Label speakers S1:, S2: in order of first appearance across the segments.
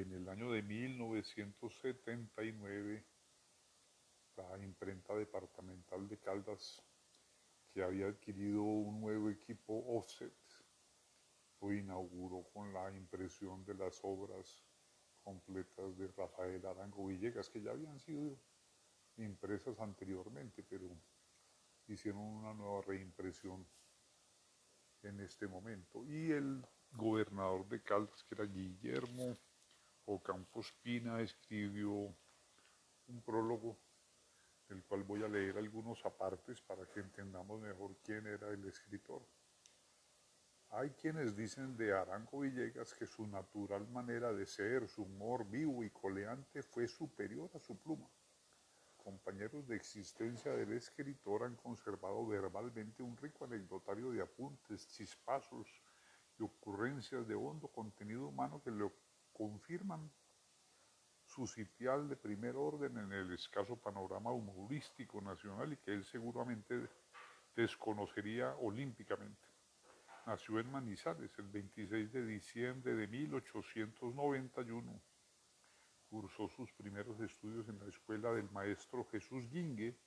S1: en el año de 1979 la imprenta departamental de Caldas, que había adquirido un nuevo equipo offset, lo inauguró con la impresión de las obras completas de Rafael Arango Villegas, que ya habían sido impresas anteriormente, pero hicieron una nueva reimpresión en este momento. Y el gobernador de Caldas, que era Guillermo Ocampos Pina, escribió un prólogo del cual voy a leer algunos apartes para que entendamos mejor quién era el escritor. Hay quienes dicen de Arango Villegas que su natural manera de ser, su humor vivo y coleante fue superior a su pluma. Compañeros de existencia del escritor han conservado verbalmente un rico anecdotario de apuntes, chispazos y ocurrencias de hondo contenido humano que lo confirman su sitial de primer orden en el escaso panorama humorístico nacional y que él seguramente desconocería olímpicamente. Nació en Manizales el 26 de diciembre de 1891. Cursó sus primeros estudios en la escuela del maestro Jesús Guingue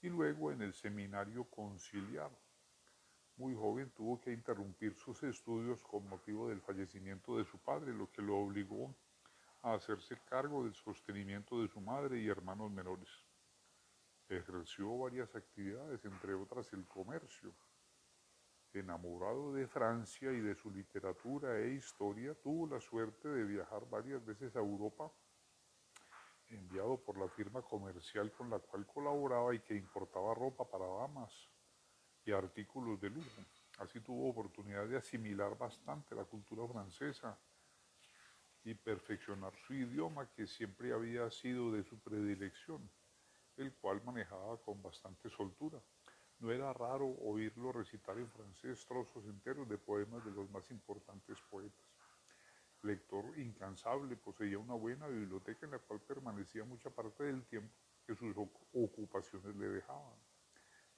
S1: y luego en el seminario conciliar. Muy joven tuvo que interrumpir sus estudios con motivo del fallecimiento de su padre, lo que lo obligó a hacerse cargo del sostenimiento de su madre y hermanos menores. Ejerció varias actividades, entre otras el comercio. Enamorado de Francia y de su literatura e historia, tuvo la suerte de viajar varias veces a Europa, enviado por la firma comercial con la cual colaboraba y que importaba ropa para damas y artículos de lujo. Así tuvo oportunidad de asimilar bastante la cultura francesa, y perfeccionar su idioma que siempre había sido de su predilección, el cual manejaba con bastante soltura. No era raro oírlo recitar en francés trozos enteros de poemas de los más importantes poetas. Lector incansable, poseía una buena biblioteca en la cual permanecía mucha parte del tiempo que sus ocupaciones le dejaban,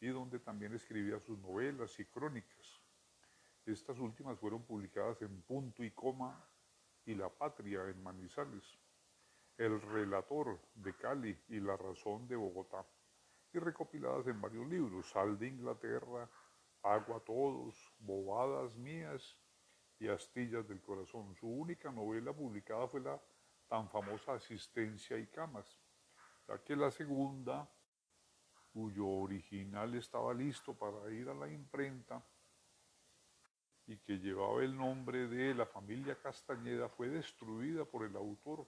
S1: y donde también escribía sus novelas y crónicas. Estas últimas fueron publicadas en punto y coma y la patria en Manizales, el relator de Cali y la razón de Bogotá, y recopiladas en varios libros, Sal de Inglaterra, Agua a Todos, Bobadas Mías y Astillas del Corazón. Su única novela publicada fue la tan famosa Asistencia y Camas, ya que la segunda, cuyo original estaba listo para ir a la imprenta, y que llevaba el nombre de la familia Castañeda fue destruida por el autor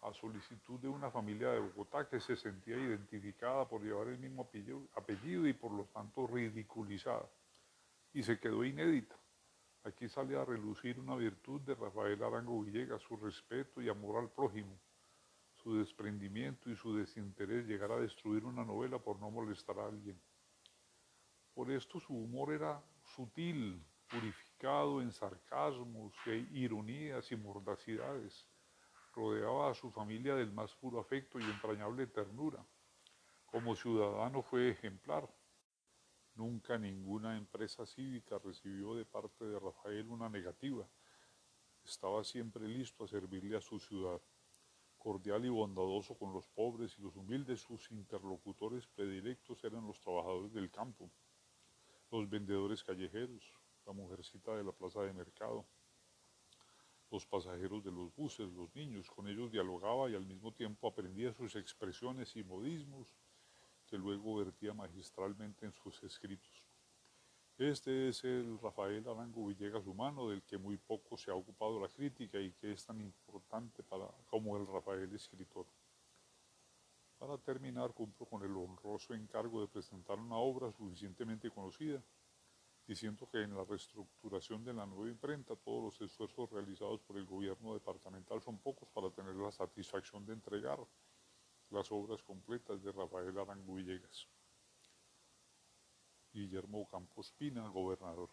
S1: a solicitud de una familia de Bogotá que se sentía identificada por llevar el mismo apellido, y por lo tanto ridiculizada. Y se quedó inédita. Aquí sale a relucir una virtud de Rafael Arango Villegas, su respeto y amor al prójimo, su desprendimiento y su desinterés llegar a destruir una novela por no molestar a alguien. Por esto su humor era sutil, purificado en sarcasmos, e ironías y mordacidades. Rodeaba a su familia del más puro afecto y entrañable ternura. Como ciudadano fue ejemplar. Nunca ninguna empresa cívica recibió de parte de Rafael una negativa. Estaba siempre listo a servirle a su ciudad. Cordial y bondadoso con los pobres y los humildes, sus interlocutores predilectos eran los trabajadores del campo, los vendedores callejeros, la mujercita de la plaza de mercado, los pasajeros de los buses, los niños, con ellos dialogaba y al mismo tiempo aprendía sus expresiones y modismos que luego vertía magistralmente en sus escritos. Este es el Rafael Arango Villegas humano del que muy poco se ha ocupado la crítica y que es tan importante para, como el Rafael escritor. Para terminar, cumplo con el honroso encargo de presentar una obra suficientemente conocida diciendo que en la reestructuración de la nueva imprenta todos los esfuerzos realizados por el gobierno departamental son pocos para tener la satisfacción de entregar las obras completas de Rafael Arango Villegas. Guillermo Campos Pina, gobernador.